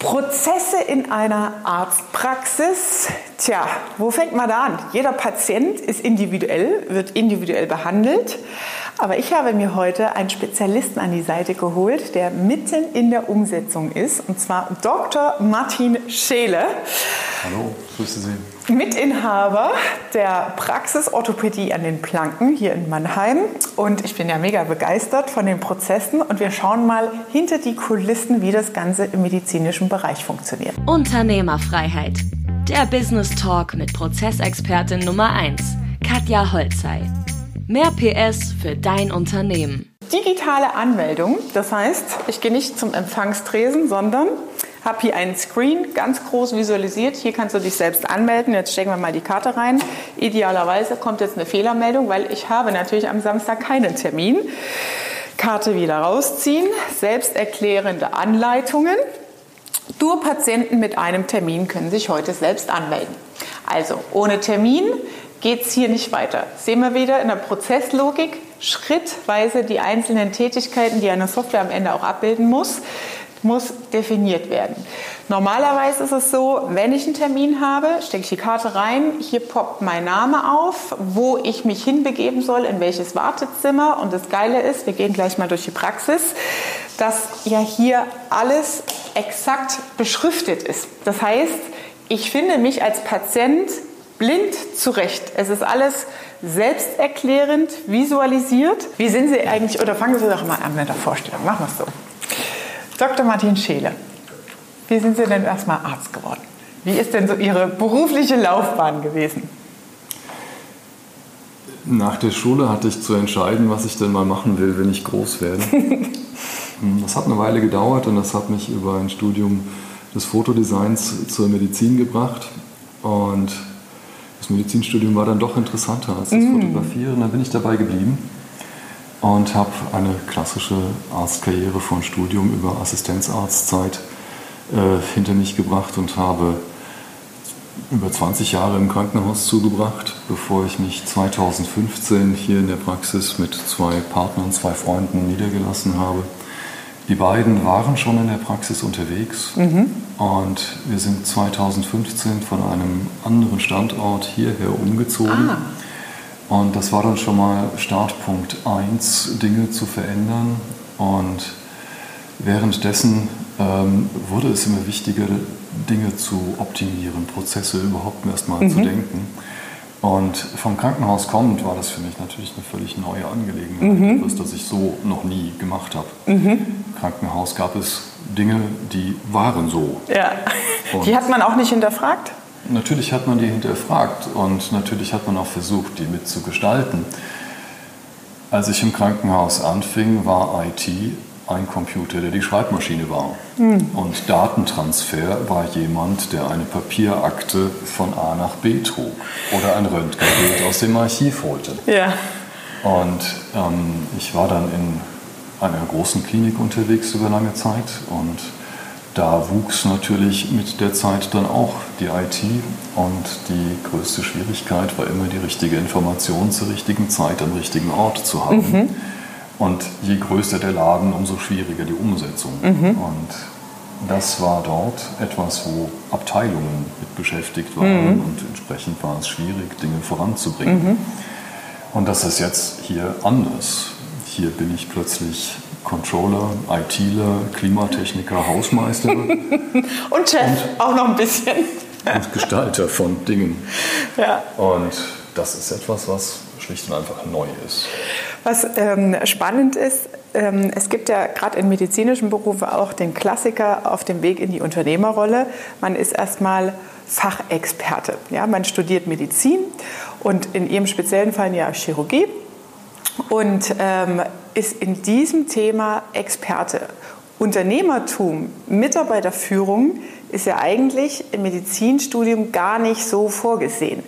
Prozesse in einer Arztpraxis. Tja, wo fängt man da an? Jeder Patient ist individuell, wird individuell behandelt. Aber ich habe mir heute einen Spezialisten an die Seite geholt, der mitten in der Umsetzung ist, und zwar Dr. Martin Scheele. Hallo, grüße Sie. Mitinhaber der Praxis Orthopädie an den Planken hier in Mannheim. Und ich bin ja mega begeistert von den Prozessen. Und wir schauen mal hinter die Kulissen, wie das Ganze im medizinischen Bereich funktioniert. Unternehmerfreiheit. Der Business Talk mit Prozessexpertin Nummer 1, Katja Holzei. Mehr PS für dein Unternehmen. Digitale Anmeldung, das heißt, ich gehe nicht zum Empfangstresen, sondern habe hier einen Screen ganz groß visualisiert. Hier kannst du dich selbst anmelden. Jetzt stecken wir mal die Karte rein. Idealerweise kommt jetzt eine Fehlermeldung, weil ich habe natürlich am Samstag keinen Termin. Karte wieder rausziehen, selbsterklärende Anleitungen. Nur Patienten mit einem Termin können sich heute selbst anmelden. Also ohne Termin geht es hier nicht weiter. Sehen wir wieder in der Prozesslogik schrittweise die einzelnen Tätigkeiten, die eine Software am Ende auch abbilden muss, muss definiert werden. Normalerweise ist es so, wenn ich einen Termin habe, stecke ich die Karte rein, hier poppt mein Name auf, wo ich mich hinbegeben soll, in welches Wartezimmer. Und das Geile ist, wir gehen gleich mal durch die Praxis, dass ja hier alles exakt beschriftet ist. Das heißt, ich finde mich als Patient blind zurecht. Es ist alles selbsterklärend, visualisiert. Wie sind Sie eigentlich, oder fangen Sie doch mal an mit der Vorstellung, machen wir es so. Dr. Martin Scheele, wie sind Sie denn erstmal Arzt geworden? Wie ist denn so Ihre berufliche Laufbahn gewesen? Nach der Schule hatte ich zu entscheiden, was ich denn mal machen will, wenn ich groß werde. das hat eine Weile gedauert und das hat mich über ein Studium des Fotodesigns zur Medizin gebracht. Und das Medizinstudium war dann doch interessanter als das mm. Fotografieren. Dann bin ich dabei geblieben und habe eine klassische Arztkarriere von Studium über Assistenzarztzeit äh, hinter mich gebracht und habe über 20 Jahre im Krankenhaus zugebracht, bevor ich mich 2015 hier in der Praxis mit zwei Partnern, zwei Freunden niedergelassen habe. Die beiden waren schon in der Praxis unterwegs mhm. und wir sind 2015 von einem anderen Standort hierher umgezogen. Ah. Und das war dann schon mal Startpunkt 1, Dinge zu verändern. Und währenddessen ähm, wurde es immer wichtiger, Dinge zu optimieren, Prozesse überhaupt erst mal mhm. zu denken. Und vom Krankenhaus kommend war das für mich natürlich eine völlig neue Angelegenheit, mhm. etwas, das ich so noch nie gemacht habe. Mhm. Im Krankenhaus gab es Dinge, die waren so. Ja. Und die hat man auch nicht hinterfragt? Natürlich hat man die hinterfragt und natürlich hat man auch versucht, die mitzugestalten. Als ich im Krankenhaus anfing, war IT ein Computer, der die Schreibmaschine war. Mhm. Und Datentransfer war jemand, der eine Papierakte von A nach B trug oder ein Röntgenbild aus dem Archiv holte. Ja. Und ähm, ich war dann in einer großen Klinik unterwegs über lange Zeit und da wuchs natürlich mit der Zeit dann auch die IT und die größte Schwierigkeit war immer die richtige Information zur richtigen Zeit am richtigen Ort zu haben. Mhm. Und je größer der Laden, umso schwieriger die Umsetzung. Mhm. Und das war dort etwas, wo Abteilungen mit beschäftigt waren mhm. und entsprechend war es schwierig, Dinge voranzubringen. Mhm. Und das ist jetzt hier anders. Hier bin ich plötzlich Controller, ITler, Klimatechniker, Hausmeister. und Chef, und, auch noch ein bisschen. und Gestalter von Dingen. Ja. Und das ist etwas, was schlicht und einfach neu ist. Was ähm, spannend ist, ähm, es gibt ja gerade in medizinischen Berufen auch den Klassiker auf dem Weg in die Unternehmerrolle. Man ist erstmal Fachexperte. Ja? Man studiert Medizin und in Ihrem speziellen Fall ja Chirurgie und ähm, ist in diesem Thema Experte. Unternehmertum, Mitarbeiterführung ist ja eigentlich im Medizinstudium gar nicht so vorgesehen.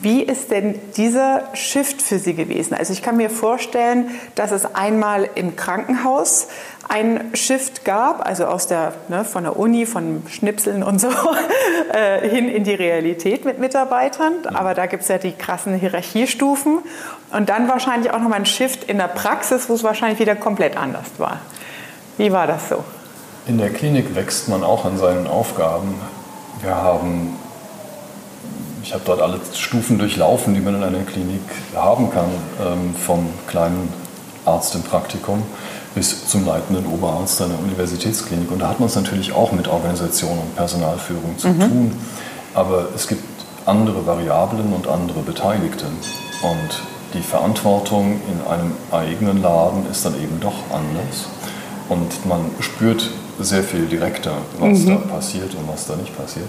Wie ist denn dieser Shift für Sie gewesen? Also ich kann mir vorstellen, dass es einmal im Krankenhaus ein Shift gab, also aus der, ne, von der Uni, von Schnipseln und so, äh, hin in die Realität mit Mitarbeitern. Aber da gibt es ja die krassen Hierarchiestufen. Und dann wahrscheinlich auch nochmal ein Shift in der Praxis, wo es wahrscheinlich wieder komplett anders war. Wie war das so? In der Klinik wächst man auch an seinen Aufgaben. Wir haben, ich habe dort alle Stufen durchlaufen, die man in einer Klinik haben kann, ähm, vom kleinen Arzt im Praktikum bis zum leitenden Oberarzt einer Universitätsklinik. Und da hat man es natürlich auch mit Organisation und Personalführung zu mhm. tun. Aber es gibt andere Variablen und andere Beteiligte. Und die Verantwortung in einem eigenen Laden ist dann eben doch anders. Und man spürt sehr viel direkter, was mhm. da passiert und was da nicht passiert.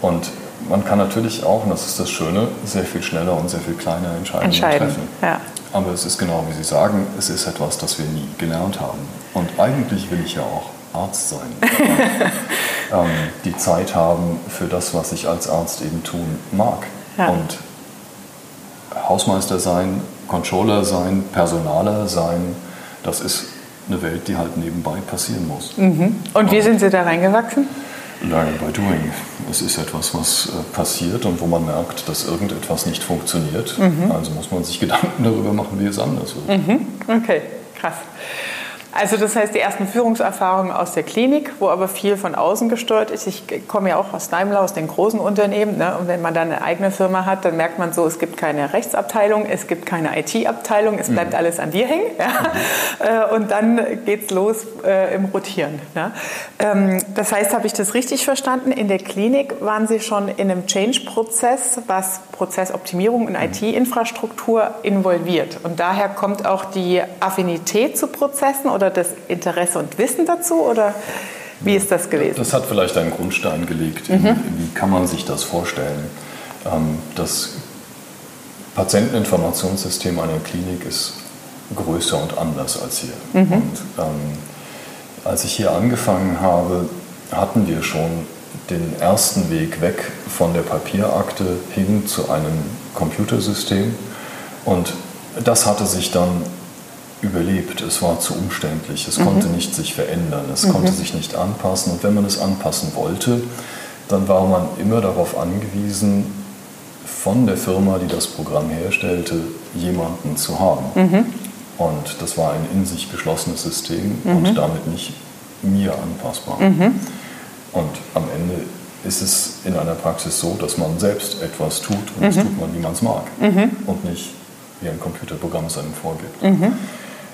Und man kann natürlich auch, und das ist das Schöne, sehr viel schneller und sehr viel kleiner Entscheidungen Entscheiden. treffen. Ja. Aber es ist genau wie Sie sagen, es ist etwas, das wir nie gelernt haben. Und eigentlich will ich ja auch Arzt sein. ähm, die Zeit haben für das, was ich als Arzt eben tun mag. Ja. Und Hausmeister sein, Controller sein, Personaler sein, das ist eine Welt, die halt nebenbei passieren muss. Mhm. Und wie sind Sie da reingewachsen? Learning by doing. Es ist etwas, was äh, passiert und wo man merkt, dass irgendetwas nicht funktioniert. Mhm. Also muss man sich Gedanken darüber machen, wie es anders wird. Mhm. Okay, krass. Also das heißt, die ersten Führungserfahrungen aus der Klinik, wo aber viel von außen gesteuert ist. Ich komme ja auch aus Daimler, aus den großen Unternehmen. Ne? Und wenn man dann eine eigene Firma hat, dann merkt man so, es gibt keine Rechtsabteilung, es gibt keine IT-Abteilung, es bleibt mhm. alles an dir hängen. Ja? Mhm. Und dann geht es los äh, im Rotieren. Ne? Ähm, das heißt, habe ich das richtig verstanden? In der Klinik waren Sie schon in einem Change-Prozess, was Prozessoptimierung und mhm. IT-Infrastruktur involviert. Und daher kommt auch die Affinität zu Prozessen oder das Interesse und Wissen dazu? Oder wie ist das gewesen? Das hat vielleicht einen Grundstein gelegt. Mhm. Wie kann man sich das vorstellen? Ähm, das Patienteninformationssystem einer Klinik ist größer und anders als hier. Mhm. Und ähm, als ich hier angefangen habe, hatten wir schon den ersten Weg weg von der Papierakte hin zu einem Computersystem. Und das hatte sich dann überlebt. Es war zu umständlich. Es mhm. konnte nicht sich verändern. Es mhm. konnte sich nicht anpassen. Und wenn man es anpassen wollte, dann war man immer darauf angewiesen, von der Firma, die das Programm herstellte, jemanden zu haben. Mhm. Und das war ein in sich geschlossenes System und mhm. damit nicht mir anpassbar. Mhm. Und am Ende ist es in einer Praxis so, dass man selbst etwas tut und das tut man, wie man es mag und nicht wie ein Computerprogramm es einem vorgibt.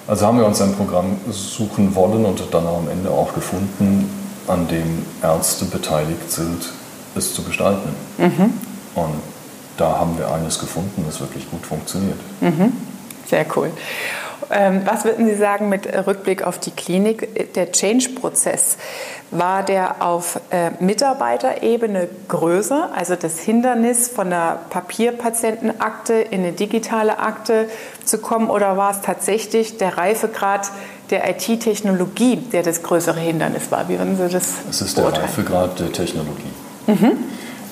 Also haben wir uns ein Programm suchen wollen und dann am Ende auch gefunden, an dem Ärzte beteiligt sind, es zu gestalten. Mhm. Und da haben wir eines gefunden, das wirklich gut funktioniert. Mhm. Sehr cool. Ähm, was würden Sie sagen mit Rückblick auf die Klinik? Der Change-Prozess, war der auf äh, Mitarbeiterebene größer, also das Hindernis von der Papierpatientenakte in eine digitale Akte zu kommen, oder war es tatsächlich der Reifegrad der IT-Technologie, der das größere Hindernis war? Wie würden Sie das Es ist der Reifegrad der Technologie. Mhm.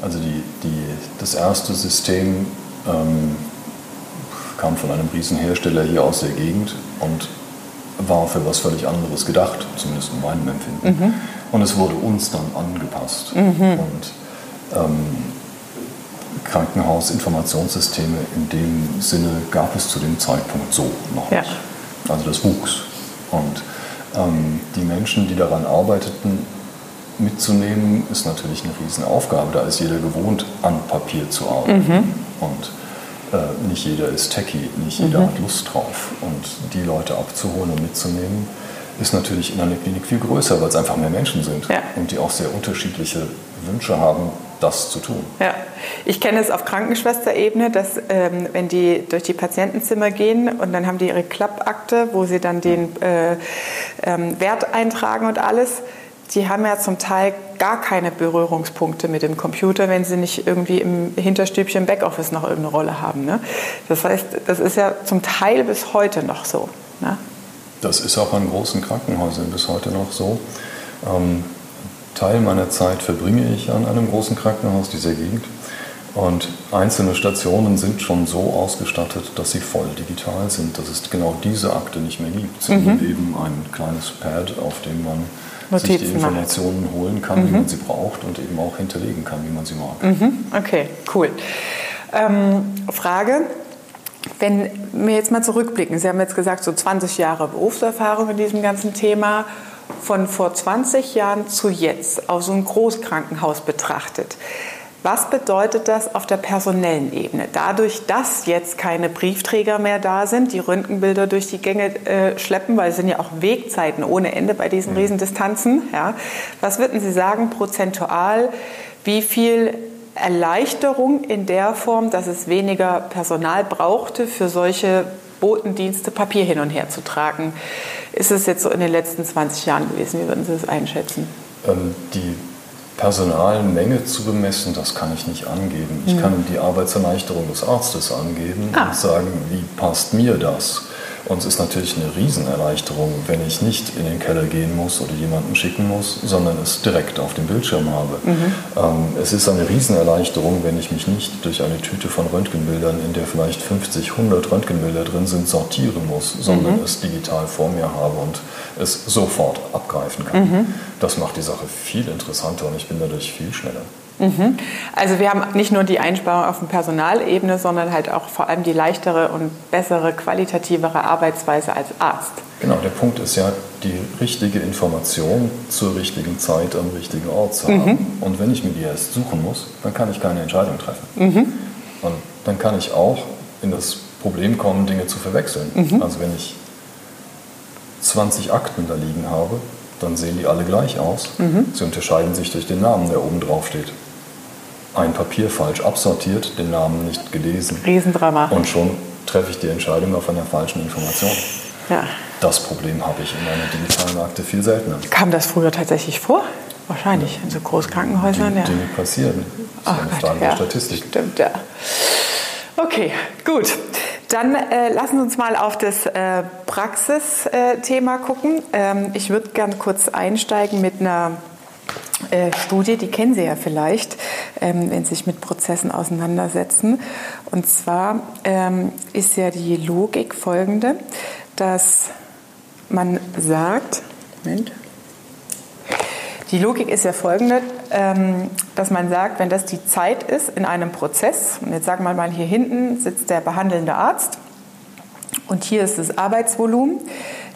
Also die, die, das erste System ähm, kam von einem Riesenhersteller hier aus der Gegend und war für was völlig anderes gedacht, zumindest in meinem Empfinden. Mhm. Und es wurde uns dann angepasst. Mhm. Und ähm, Krankenhausinformationssysteme in dem Sinne gab es zu dem Zeitpunkt so noch ja. nicht. Also das wuchs. Und ähm, die Menschen, die daran arbeiteten, mitzunehmen, ist natürlich eine Riesenaufgabe. Da ist jeder gewohnt, an Papier zu arbeiten. Mhm. Und äh, nicht jeder ist techie, nicht jeder mhm. hat Lust drauf. Und die Leute abzuholen und mitzunehmen, ist natürlich in einer Klinik viel größer, weil es einfach mehr Menschen sind ja. und die auch sehr unterschiedliche Wünsche haben, das zu tun. Ja, ich kenne es auf Krankenschwesterebene, dass ähm, wenn die durch die Patientenzimmer gehen und dann haben die ihre Klappakte, wo sie dann den äh, ähm, Wert eintragen und alles, die haben ja zum Teil gar keine Berührungspunkte mit dem Computer, wenn sie nicht irgendwie im Hinterstübchen Backoffice noch irgendeine Rolle haben. Ne? Das heißt, das ist ja zum Teil bis heute noch so. Ne? Das ist auch an großen Krankenhäusern bis heute noch so. Ähm, Teil meiner Zeit verbringe ich an einem großen Krankenhaus dieser Gegend. Und einzelne Stationen sind schon so ausgestattet, dass sie voll digital sind, dass es genau diese Akte nicht mehr gibt, sondern mhm. eben ein kleines Pad, auf dem man Notizen sich die Informationen macht. holen kann, mhm. wie man sie braucht und eben auch hinterlegen kann, wie man sie mag. Mhm. Okay, cool. Ähm, Frage, wenn wir jetzt mal zurückblicken, Sie haben jetzt gesagt, so 20 Jahre Berufserfahrung in diesem ganzen Thema von vor 20 Jahren zu jetzt auf so ein Großkrankenhaus betrachtet, was bedeutet das auf der personellen Ebene? Dadurch, dass jetzt keine Briefträger mehr da sind, die Röntgenbilder durch die Gänge äh, schleppen, weil es sind ja auch Wegzeiten ohne Ende bei diesen mhm. Riesendistanzen. Ja. Was würden Sie sagen, prozentual, wie viel Erleichterung in der Form, dass es weniger Personal brauchte, für solche Botendienste Papier hin und her zu tragen? Ist es jetzt so in den letzten 20 Jahren gewesen? Wie würden Sie das einschätzen? Ähm, die Personalmenge zu bemessen, das kann ich nicht angeben. Ich mhm. kann die Arbeitserleichterung des Arztes angeben ah. und sagen, wie passt mir das? Und es ist natürlich eine Riesenerleichterung, wenn ich nicht in den Keller gehen muss oder jemanden schicken muss, sondern es direkt auf dem Bildschirm habe. Mhm. Ähm, es ist eine Riesenerleichterung, wenn ich mich nicht durch eine Tüte von Röntgenbildern, in der vielleicht 50, 100 Röntgenbilder drin sind, sortieren muss, sondern mhm. es digital vor mir habe und es sofort abgreifen kann. Mhm. Das macht die Sache viel interessanter und ich bin dadurch viel schneller. Mhm. Also wir haben nicht nur die Einsparung auf der Personalebene, sondern halt auch vor allem die leichtere und bessere, qualitativere Arbeitsweise als Arzt. Genau, der Punkt ist ja, die richtige Information zur richtigen Zeit am richtigen Ort zu haben. Mhm. Und wenn ich mir die erst suchen muss, dann kann ich keine Entscheidung treffen. Mhm. Und dann kann ich auch in das Problem kommen, Dinge zu verwechseln. Mhm. Also wenn ich 20 Akten da liegen habe, dann sehen die alle gleich aus. Mhm. Sie unterscheiden sich durch den Namen, der oben drauf steht. Ein Papier falsch absortiert, den Namen nicht gelesen. Riesendrama. Und schon treffe ich die Entscheidung auf einer falschen Information. Ja. Das Problem habe ich in meiner digitalen Akte viel seltener. Kam das früher tatsächlich vor? Wahrscheinlich, in so Großkrankenhäusern. Die ja. Dinge passieren. Das ist eine Frage ja. der Statistik. Stimmt, ja. Okay, gut. Dann äh, lassen Sie uns mal auf das äh, Praxisthema gucken. Ähm, ich würde gerne kurz einsteigen mit einer äh, Studie, die kennen Sie ja vielleicht, ähm, wenn Sie sich mit Prozessen auseinandersetzen. Und zwar ähm, ist ja die Logik folgende, dass man sagt, Moment, die Logik ist ja folgende, dass man sagt, wenn das die Zeit ist in einem Prozess, und jetzt sagen wir mal, hier hinten sitzt der behandelnde Arzt und hier ist das Arbeitsvolumen,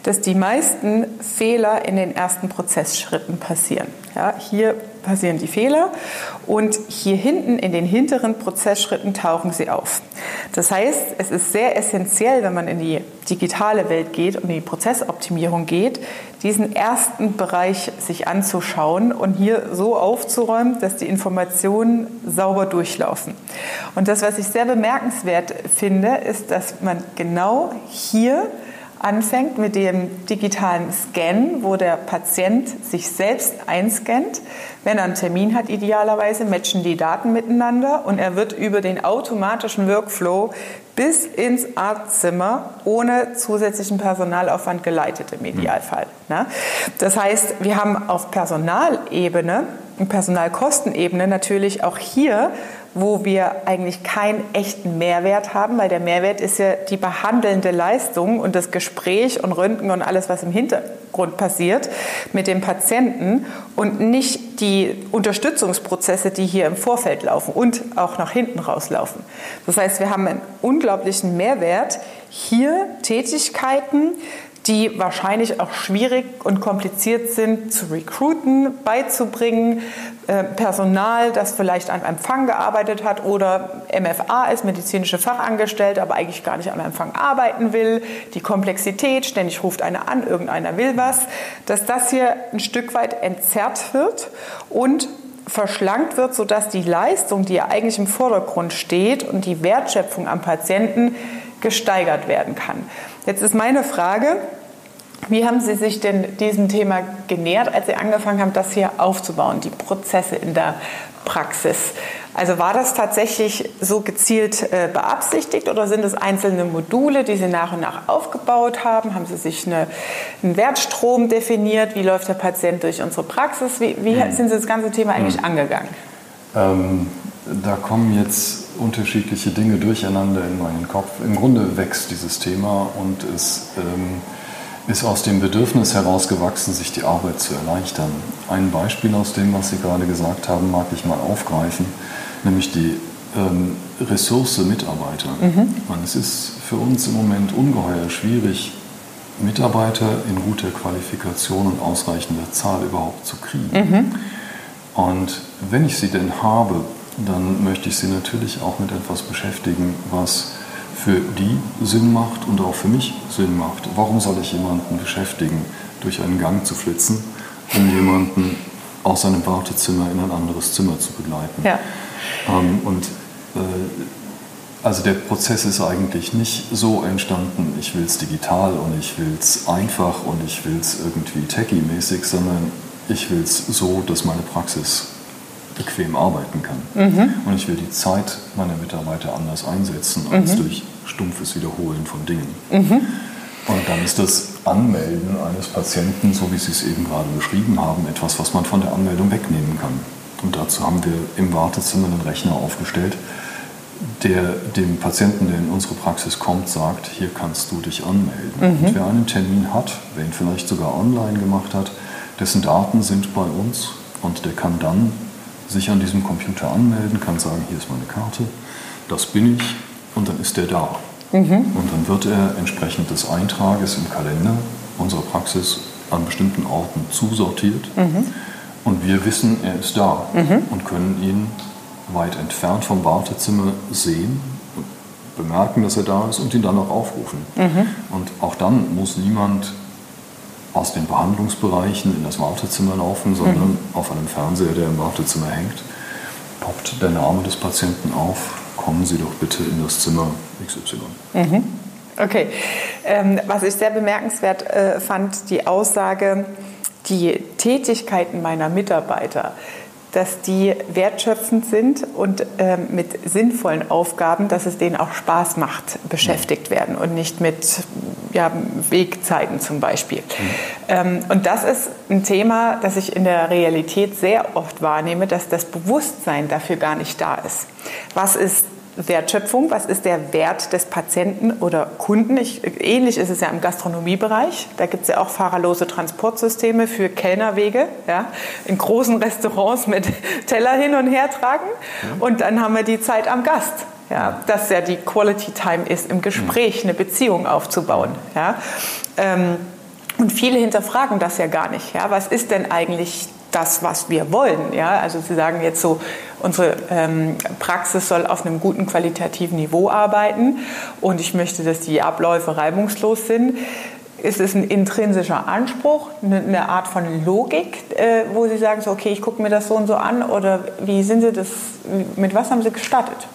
dass die meisten Fehler in den ersten Prozessschritten passieren. Ja, hier passieren die Fehler und hier hinten in den hinteren Prozessschritten tauchen sie auf. Das heißt, es ist sehr essentiell, wenn man in die digitale Welt geht und in die Prozessoptimierung geht, diesen ersten Bereich sich anzuschauen und hier so aufzuräumen, dass die Informationen sauber durchlaufen. Und das, was ich sehr bemerkenswert finde, ist, dass man genau hier anfängt mit dem digitalen Scan, wo der Patient sich selbst einscannt. Wenn er einen Termin hat, idealerweise matchen die Daten miteinander und er wird über den automatischen Workflow bis ins Arztzimmer ohne zusätzlichen Personalaufwand geleitet im Idealfall. Ne? Das heißt, wir haben auf Personalebene und Personalkostenebene natürlich auch hier wo wir eigentlich keinen echten Mehrwert haben, weil der Mehrwert ist ja die behandelnde Leistung und das Gespräch und Röntgen und alles, was im Hintergrund passiert mit dem Patienten und nicht die Unterstützungsprozesse, die hier im Vorfeld laufen und auch nach hinten rauslaufen. Das heißt, wir haben einen unglaublichen Mehrwert, hier Tätigkeiten, die wahrscheinlich auch schwierig und kompliziert sind zu recruiten, beizubringen. Äh, Personal, das vielleicht am Empfang gearbeitet hat oder MFA ist, medizinische Fachangestellte, aber eigentlich gar nicht am Empfang arbeiten will. Die Komplexität, ständig ruft einer an, irgendeiner will was, dass das hier ein Stück weit entzerrt wird und verschlankt wird, sodass die Leistung, die ja eigentlich im Vordergrund steht und die Wertschöpfung am Patienten gesteigert werden kann. Jetzt ist meine Frage, wie haben Sie sich denn diesem Thema genähert, als Sie angefangen haben, das hier aufzubauen, die Prozesse in der Praxis? Also war das tatsächlich so gezielt äh, beabsichtigt oder sind es einzelne Module, die Sie nach und nach aufgebaut haben? Haben Sie sich eine, einen Wertstrom definiert? Wie läuft der Patient durch unsere Praxis? Wie, wie hm. sind Sie das ganze Thema eigentlich hm. angegangen? Ähm, da kommen jetzt unterschiedliche Dinge durcheinander in meinen Kopf. Im Grunde wächst dieses Thema und es ähm, ist aus dem Bedürfnis herausgewachsen, sich die Arbeit zu erleichtern. Ein Beispiel aus dem, was Sie gerade gesagt haben, mag ich mal aufgreifen, nämlich die ähm, Ressource Mitarbeiter. Mhm. Man, es ist für uns im Moment ungeheuer schwierig, Mitarbeiter in guter Qualifikation und ausreichender Zahl überhaupt zu kriegen. Mhm. Und wenn ich sie denn habe, dann möchte ich sie natürlich auch mit etwas beschäftigen, was für die Sinn macht und auch für mich Sinn macht. Warum soll ich jemanden beschäftigen, durch einen Gang zu flitzen, um jemanden aus seinem Wartezimmer in ein anderes Zimmer zu begleiten? Ja. Ähm, und äh, also der Prozess ist eigentlich nicht so entstanden, ich will es digital und ich will es einfach und ich will es irgendwie techie-mäßig, sondern ich will es so, dass meine Praxis bequem arbeiten kann. Mhm. Und ich will die Zeit meiner Mitarbeiter anders einsetzen als mhm. durch stumpfes Wiederholen von Dingen. Mhm. Und dann ist das Anmelden eines Patienten, so wie Sie es eben gerade beschrieben haben, etwas, was man von der Anmeldung wegnehmen kann. Und dazu haben wir im Wartezimmer einen Rechner aufgestellt, der dem Patienten, der in unsere Praxis kommt, sagt, hier kannst du dich anmelden. Mhm. Und wer einen Termin hat, wer ihn vielleicht sogar online gemacht hat, dessen Daten sind bei uns und der kann dann sich an diesem Computer anmelden, kann sagen, hier ist meine Karte, das bin ich und dann ist der da. Mhm. Und dann wird er entsprechend des Eintrages im Kalender unserer Praxis an bestimmten Orten zusortiert mhm. und wir wissen, er ist da mhm. und können ihn weit entfernt vom Wartezimmer sehen, bemerken, dass er da ist und ihn dann auch aufrufen. Mhm. Und auch dann muss niemand aus den Behandlungsbereichen in das Wartezimmer laufen, sondern mhm. auf einem Fernseher, der im Wartezimmer hängt, poppt der Name des Patienten auf. Kommen Sie doch bitte in das Zimmer XY. Mhm. Okay. Ähm, was ich sehr bemerkenswert äh, fand, die Aussage, die Tätigkeiten meiner Mitarbeiter dass die wertschöpfend sind und ähm, mit sinnvollen Aufgaben, dass es denen auch Spaß macht, beschäftigt werden und nicht mit ja, Wegzeiten zum Beispiel. Mhm. Ähm, und das ist ein Thema, das ich in der Realität sehr oft wahrnehme, dass das Bewusstsein dafür gar nicht da ist. Was ist Wertschöpfung, was ist der Wert des Patienten oder Kunden. Ich, ähnlich ist es ja im Gastronomiebereich. Da gibt es ja auch fahrerlose Transportsysteme für Kellnerwege, ja, in großen Restaurants mit Teller hin und her tragen. Und dann haben wir die Zeit am Gast. Ja, dass ja die Quality Time ist, im Gespräch eine Beziehung aufzubauen. Ja. Ähm, und viele hinterfragen das ja gar nicht. Ja. Was ist denn eigentlich das, was wir wollen. Ja? Also Sie sagen jetzt so, unsere ähm, Praxis soll auf einem guten qualitativen Niveau arbeiten und ich möchte, dass die Abläufe reibungslos sind. Ist es ein intrinsischer Anspruch, eine Art von Logik, äh, wo Sie sagen, so, okay, ich gucke mir das so und so an oder wie sind Sie das, mit was haben Sie gestartet?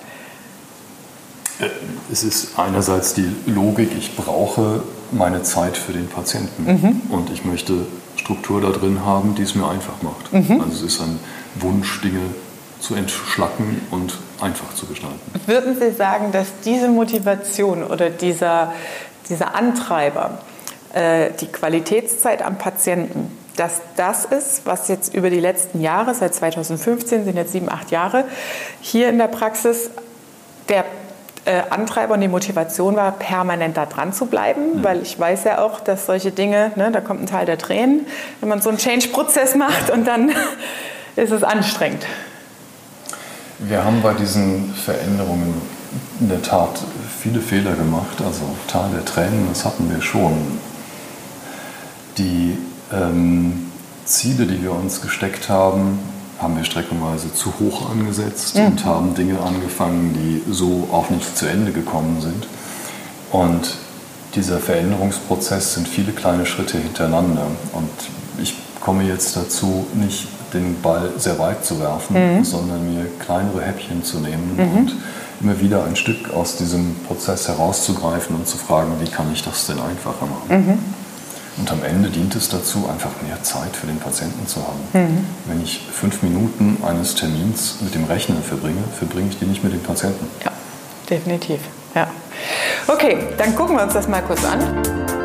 Äh, es ist einerseits die Logik, ich brauche meine Zeit für den Patienten mhm. und ich möchte Struktur da drin haben, die es mir einfach macht. Mhm. Also es ist ein Wunsch, Dinge zu entschlacken und einfach zu gestalten. Würden Sie sagen, dass diese Motivation oder dieser, dieser Antreiber, äh, die Qualitätszeit am Patienten, dass das ist, was jetzt über die letzten Jahre, seit 2015 sind jetzt sieben, acht Jahre, hier in der Praxis der äh, Antreiber und die Motivation war, permanent da dran zu bleiben, mhm. weil ich weiß ja auch, dass solche Dinge, ne, da kommt ein Teil der Tränen, wenn man so einen Change-Prozess macht und dann ist es anstrengend. Wir haben bei diesen Veränderungen in der Tat viele Fehler gemacht, also Tal der Tränen, das hatten wir schon. Die ähm, Ziele, die wir uns gesteckt haben, haben wir streckenweise zu hoch angesetzt mhm. und haben Dinge angefangen, die so auch nicht zu Ende gekommen sind. Und dieser Veränderungsprozess sind viele kleine Schritte hintereinander. Und ich komme jetzt dazu, nicht den Ball sehr weit zu werfen, mhm. sondern mir kleinere Häppchen zu nehmen mhm. und immer wieder ein Stück aus diesem Prozess herauszugreifen und zu fragen, wie kann ich das denn einfacher machen. Mhm. Und am Ende dient es dazu, einfach mehr Zeit für den Patienten zu haben. Mhm. Wenn ich fünf Minuten eines Termins mit dem Rechner verbringe, verbringe ich die nicht mit dem Patienten. Ja, definitiv. Ja. Okay, dann gucken wir uns das mal kurz an.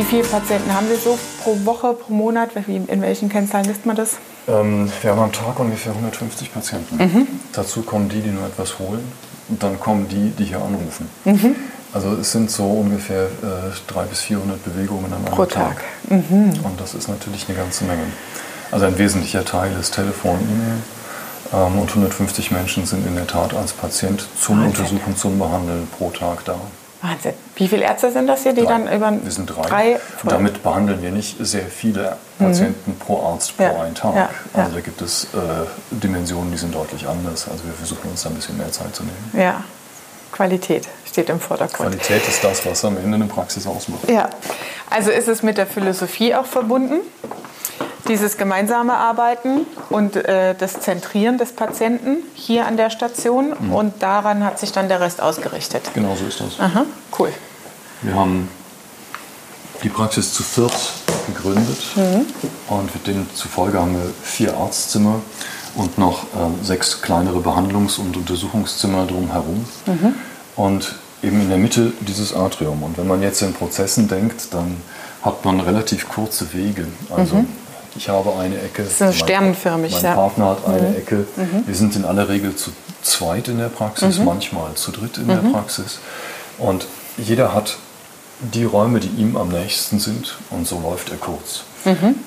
Wie viele Patienten haben Sie so pro Woche, pro Monat? In welchen Kennzahlen misst man das? Ähm, wir haben am Tag ungefähr 150 Patienten. Mhm. Dazu kommen die, die nur etwas holen und dann kommen die, die hier anrufen. Mhm. Also es sind so ungefähr äh, 300 bis 400 Bewegungen am Pro Tag. Tag. Mhm. Und das ist natürlich eine ganze Menge. Also ein wesentlicher Teil ist Telefon, E-Mail. Ähm, und 150 Menschen sind in der Tat als Patient zum Wahnsinn. Untersuchen, zum Behandeln pro Tag da. Wahnsinn. Wie viele Ärzte sind das hier, die Drei. dann über Wir sind drei. drei Damit behandeln wir nicht sehr viele Patienten pro Arzt pro Mhm. Ja, einen Tag. ja. Also da gibt es äh, Dimensionen, die sind deutlich anders. Also wir versuchen uns da ein bisschen mehr Zeit zu nehmen. Ja, Qualität steht im Vordergrund. Qualität ist das, was am Ende eine Praxis ausmacht. Ja, also ist es mit der Philosophie auch verbunden, dieses gemeinsame Arbeiten und äh, das Zentrieren des Patienten hier an der Station Mhm. und daran hat sich dann der Rest ausgerichtet. Genau so ist das. Aha, cool. Wir haben die Praxis zu viert gegründet und mit denen zufolge haben wir vier Arztzimmer und noch äh, sechs kleinere Behandlungs- und Untersuchungszimmer drumherum. Und eben in der Mitte dieses Atrium. Und wenn man jetzt in Prozessen denkt, dann hat man relativ kurze Wege. Also ich habe eine Ecke. so mein- sternenförmig, Mein ja. Partner hat eine Ecke. Wir sind in aller Regel zu zweit in der Praxis, manchmal zu dritt in der Praxis. Und jeder hat die Räume, die ihm am nächsten sind, und so läuft er kurz.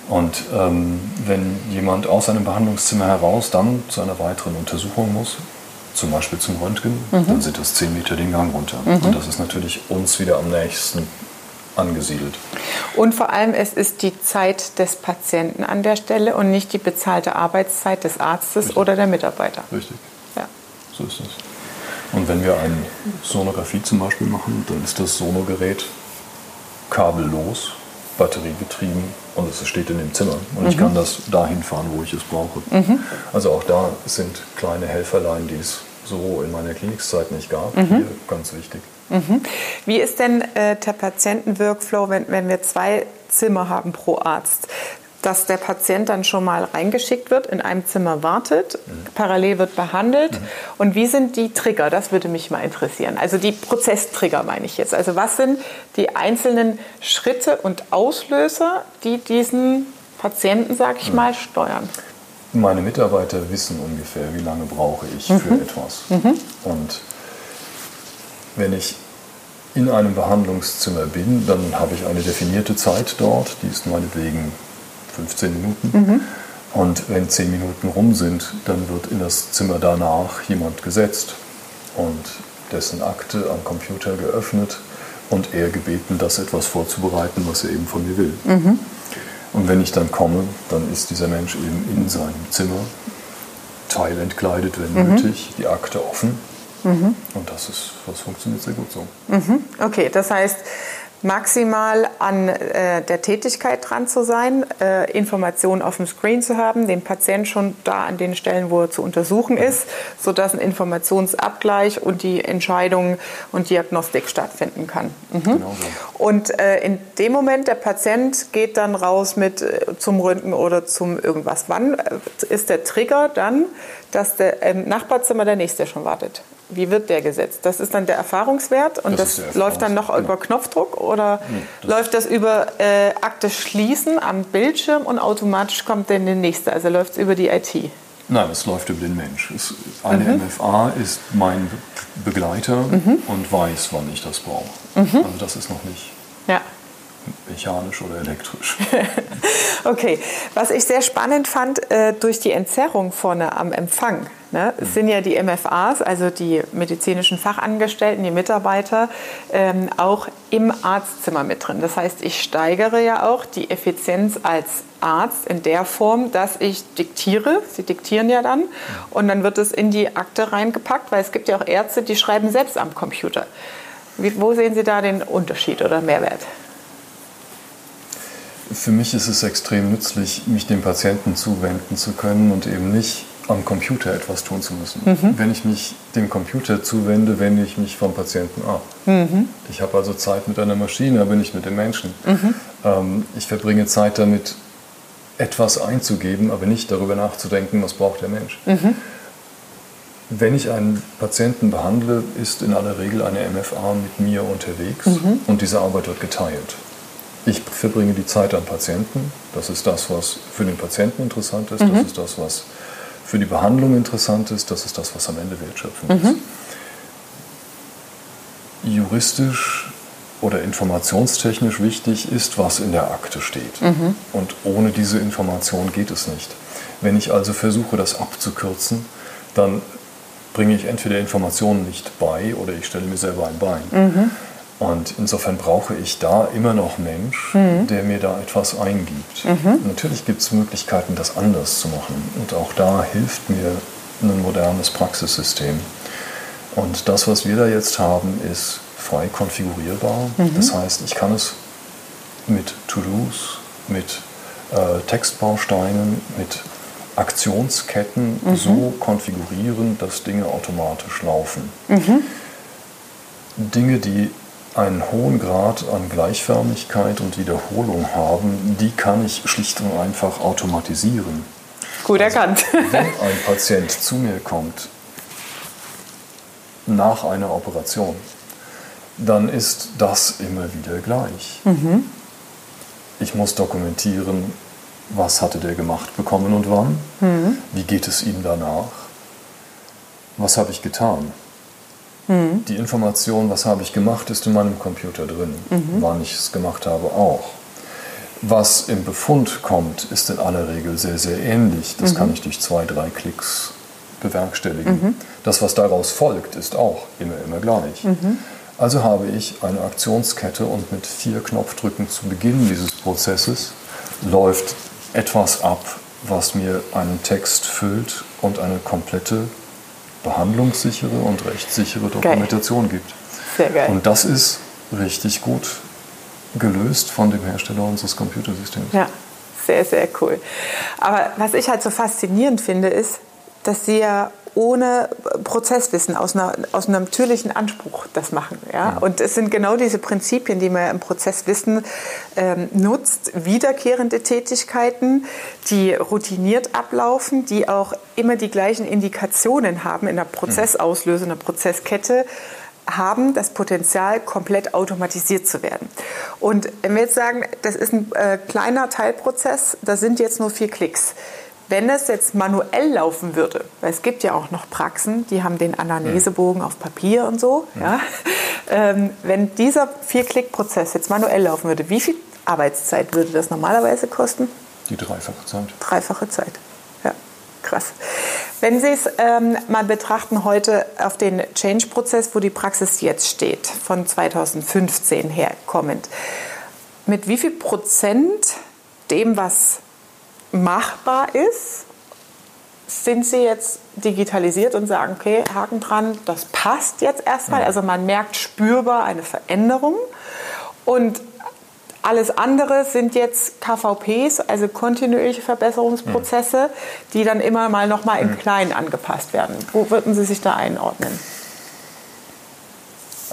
Und ähm, wenn jemand aus einem Behandlungszimmer heraus dann zu einer weiteren Untersuchung muss, zum Beispiel zum Röntgen, dann sind das 10 Meter den Gang runter. Und das ist natürlich uns wieder am nächsten angesiedelt. Und vor allem, es ist die Zeit des Patienten an der Stelle und nicht die bezahlte Arbeitszeit des Arztes oder der Mitarbeiter. Richtig. Ja. So ist das. Und wenn wir eine Sonographie zum Beispiel machen, dann ist das Sonogerät kabellos, batteriebetrieben und es steht in dem Zimmer. Und ich kann das dahin fahren, wo ich es brauche. Also auch da sind kleine Helferlein, die es so in meiner Klinikzeit nicht gab. Hier ganz wichtig. Wie ist denn äh, der Patientenworkflow, wenn, wenn wir zwei Zimmer haben pro Arzt? Dass der Patient dann schon mal reingeschickt wird, in einem Zimmer wartet, parallel wird behandelt. Und wie sind die Trigger? Das würde mich mal interessieren. Also die Prozesstrigger meine ich jetzt. Also was sind die einzelnen Schritte und Auslöser, die diesen Patienten, sag ich mal, steuern? Meine Mitarbeiter wissen ungefähr, wie lange brauche ich für etwas. Und wenn ich in einem Behandlungszimmer bin, dann habe ich eine definierte Zeit dort, die ist meinetwegen 15 Minuten. Und wenn 10 Minuten rum sind, dann wird in das Zimmer danach jemand gesetzt und dessen Akte am Computer geöffnet und er gebeten, das etwas vorzubereiten, was er eben von mir will. Und wenn ich dann komme, dann ist dieser Mensch eben in seinem Zimmer, teilentkleidet, wenn nötig, die Akte offen. Und das ist, das funktioniert sehr gut so. Okay, das heißt, maximal an äh, der Tätigkeit dran zu sein, äh, Informationen auf dem Screen zu haben, den Patient schon da an den Stellen, wo er zu untersuchen ist, sodass ein Informationsabgleich und die Entscheidung und Diagnostik stattfinden kann. Mhm. Genau so. Und äh, in dem Moment, der Patient geht dann raus mit äh, zum Röntgen oder zum irgendwas. Wann äh, ist der Trigger dann, dass der im Nachbarzimmer der nächste schon wartet? Wie wird der gesetzt? Das ist dann der Erfahrungswert und Das das, der läuft dann noch Erfahrungs- über Knopfdruck oder das- läuft das über äh, Akte schließen am Bildschirm und automatisch kommt dann der nächste? Also läuft es über die IT? Nein, es läuft über den Mensch. Es, eine MFA ist mein Be- Begleiter und weiß, wann ich das brauche. Also das ist noch nicht Ja. mechanisch oder elektrisch. Okay, was ich sehr spannend fand, äh, durch die Entzerrung vorne am Empfang, ne, es sind ja die MFAs, also die medizinischen Fachangestellten, die Mitarbeiter, ähm, auch im Arztzimmer mit drin. Das heißt, ich steigere ja auch die Effizienz als Arzt in der Form, dass ich diktiere, sie diktieren ja dann, und dann wird es in die Akte reingepackt, weil es gibt ja auch Ärzte, die schreiben selbst am Computer. Wie, wo sehen Sie da den Unterschied oder Mehrwert? Für mich ist es extrem nützlich, mich dem Patienten zuwenden zu können und eben nicht am Computer etwas tun zu müssen. Wenn ich mich dem Computer zuwende, wende ich mich vom Patienten ab. Ich habe also Zeit mit einer Maschine, aber nicht mit dem Menschen. Ähm, ich verbringe Zeit damit, etwas einzugeben, aber nicht darüber nachzudenken, was braucht der Mensch. Wenn ich einen Patienten behandle, ist in aller Regel eine MFA mit mir unterwegs und diese Arbeit wird geteilt. Ich verbringe die Zeit am Patienten. Das ist das, was für den Patienten interessant ist. Das ist das, was für die Behandlung interessant ist. Das ist das, was am Ende wertschöpfend ist. Juristisch oder informationstechnisch wichtig ist, was in der Akte steht. Mhm. Und ohne diese Information geht es nicht. Wenn ich also versuche, das abzukürzen, dann bringe ich entweder Informationen nicht bei oder ich stelle mir selber ein Bein. Mhm. Und insofern brauche ich da immer noch Mensch, mhm. der mir da etwas eingibt. Mhm. Natürlich gibt es Möglichkeiten, das anders zu machen. Und auch da hilft mir ein modernes Praxissystem. Und das, was wir da jetzt haben, ist frei konfigurierbar. Mhm. Das heißt, ich kann es mit To-Dos, mit äh, Textbausteinen, mit Aktionsketten mhm. so konfigurieren, dass Dinge automatisch laufen. Mhm. Dinge, die einen hohen Grad an Gleichförmigkeit und Wiederholung haben, die kann ich schlicht und einfach automatisieren. Gut also, erkannt. wenn ein Patient zu mir kommt nach einer Operation, dann ist das immer wieder gleich. Mhm. Ich muss dokumentieren, was hatte der gemacht bekommen und wann, mhm. wie geht es ihm danach, was habe ich getan. Mhm. Die Information, was habe ich gemacht, ist in meinem Computer drin, mhm. wann ich es gemacht habe auch. Was im Befund kommt, ist in aller Regel sehr, sehr ähnlich. Das mhm. kann ich durch zwei, drei Klicks bewerkstelligen. Mhm. Das, was daraus folgt, ist auch immer, immer gleich. Mhm. Also habe ich eine Aktionskette und mit vier Knopfdrücken zu Beginn dieses Prozesses läuft etwas ab, was mir einen Text füllt und eine komplette behandlungssichere und rechtssichere Dokumentation geil. gibt. Sehr geil. Und das ist richtig gut gelöst von dem Hersteller unseres Computersystems. Ja, sehr, sehr cool. Aber was ich halt so faszinierend finde, ist, dass Sie ja ohne Prozesswissen, aus, einer, aus einem natürlichen Anspruch das machen. Ja? Und es sind genau diese Prinzipien, die man im Prozesswissen ähm, nutzt, wiederkehrende Tätigkeiten, die routiniert ablaufen, die auch immer die gleichen Indikationen haben in der Prozessauslösung, in der Prozesskette haben das Potenzial, komplett automatisiert zu werden. Und wenn wir jetzt sagen, das ist ein äh, kleiner Teilprozess, da sind jetzt nur vier Klicks wenn es jetzt manuell laufen würde, weil es gibt ja auch noch Praxen, die haben den Anamnesebogen auf Papier und so, ja. Ähm, wenn dieser Vier-Klick-Prozess jetzt manuell laufen würde, wie viel Arbeitszeit würde das normalerweise kosten? Die dreifache Zeit. Dreifache Zeit, ja, krass. Wenn Sie es ähm, mal betrachten heute auf den Change-Prozess, wo die Praxis jetzt steht, von 2015 her kommend, mit wie viel Prozent dem, was machbar ist, sind Sie jetzt digitalisiert und sagen, okay, Haken dran, das passt jetzt erstmal. Also man merkt spürbar eine Veränderung. Und alles andere sind jetzt KVPs, also kontinuierliche Verbesserungsprozesse, die dann immer mal noch mal in klein angepasst werden. Wo würden Sie sich da einordnen?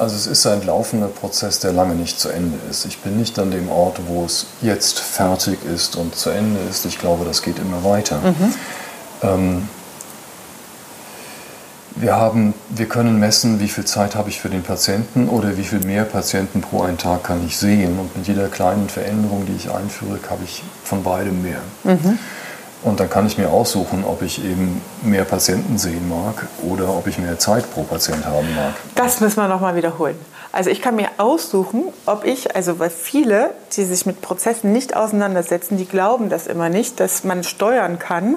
Also es ist ein laufender Prozess, der lange nicht zu Ende ist. Ich bin nicht an dem Ort, wo es jetzt fertig ist und zu Ende ist. Ich glaube, das geht immer weiter. Mhm. Ähm, wir, haben, wir können messen, wie viel Zeit habe ich für den Patienten oder wie viel mehr Patienten pro einen Tag kann ich sehen. Und mit jeder kleinen Veränderung, die ich einführe, habe ich von beidem mehr. Mhm. Und dann kann ich mir aussuchen, ob ich eben mehr Patienten sehen mag oder ob ich mehr Zeit pro Patient haben mag. Das müssen wir nochmal wiederholen. Also ich kann mir aussuchen, ob ich, also weil viele, die sich mit Prozessen nicht auseinandersetzen, die glauben das immer nicht, dass man steuern kann,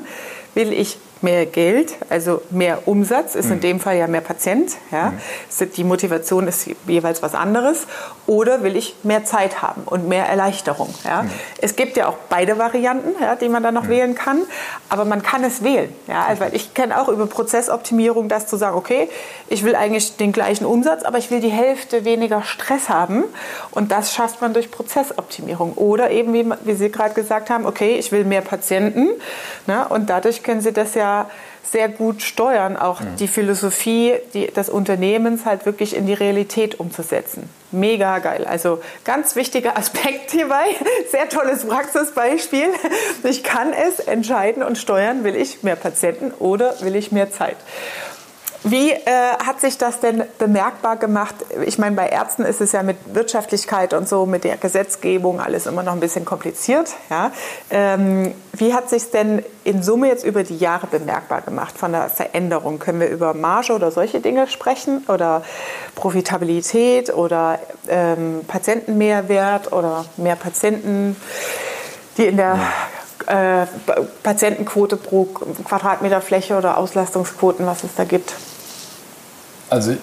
will ich mehr Geld, also mehr Umsatz, ist mhm. in dem Fall ja mehr Patient. Ja? Mhm. Die Motivation ist jeweils was anderes. Oder will ich mehr Zeit haben und mehr Erleichterung. Ja? Mhm. Es gibt ja auch beide Varianten, ja, die man dann noch mhm. wählen kann, aber man kann es wählen. Ja? Also, weil ich kenne auch über Prozessoptimierung das zu sagen, okay, ich will eigentlich den gleichen Umsatz, aber ich will die Hälfte weniger Stress haben. Und das schafft man durch Prozessoptimierung. Oder eben, wie, wie Sie gerade gesagt haben, okay, ich will mehr Patienten. Ne? Und dadurch können Sie das ja sehr gut steuern, auch mhm. die Philosophie die, des Unternehmens halt wirklich in die Realität umzusetzen. Mega geil. Also ganz wichtiger Aspekt hierbei. Sehr tolles Praxisbeispiel. Ich kann es entscheiden und steuern, will ich mehr Patienten oder will ich mehr Zeit. Wie äh, hat sich das denn bemerkbar gemacht? Ich meine, bei Ärzten ist es ja mit Wirtschaftlichkeit und so, mit der Gesetzgebung alles immer noch ein bisschen kompliziert. Ja? Ähm, wie hat sich denn in Summe jetzt über die Jahre bemerkbar gemacht von der Veränderung? Können wir über Marge oder solche Dinge sprechen oder Profitabilität oder ähm, Patientenmehrwert oder mehr Patienten, die in der äh, Patientenquote pro Quadratmeter Fläche oder Auslastungsquoten, was es da gibt? Also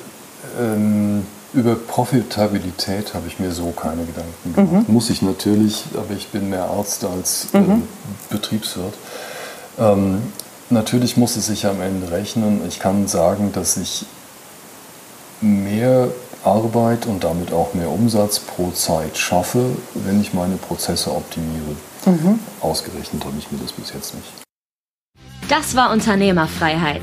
ähm, über Profitabilität habe ich mir so keine Gedanken gemacht. Mhm. Muss ich natürlich, aber ich bin mehr Arzt als ähm, mhm. Betriebswirt. Ähm, natürlich muss es sich am Ende rechnen. Ich kann sagen, dass ich mehr Arbeit und damit auch mehr Umsatz pro Zeit schaffe, wenn ich meine Prozesse optimiere. Mhm. Ausgerechnet habe ich mir das bis jetzt nicht. Das war Unternehmerfreiheit.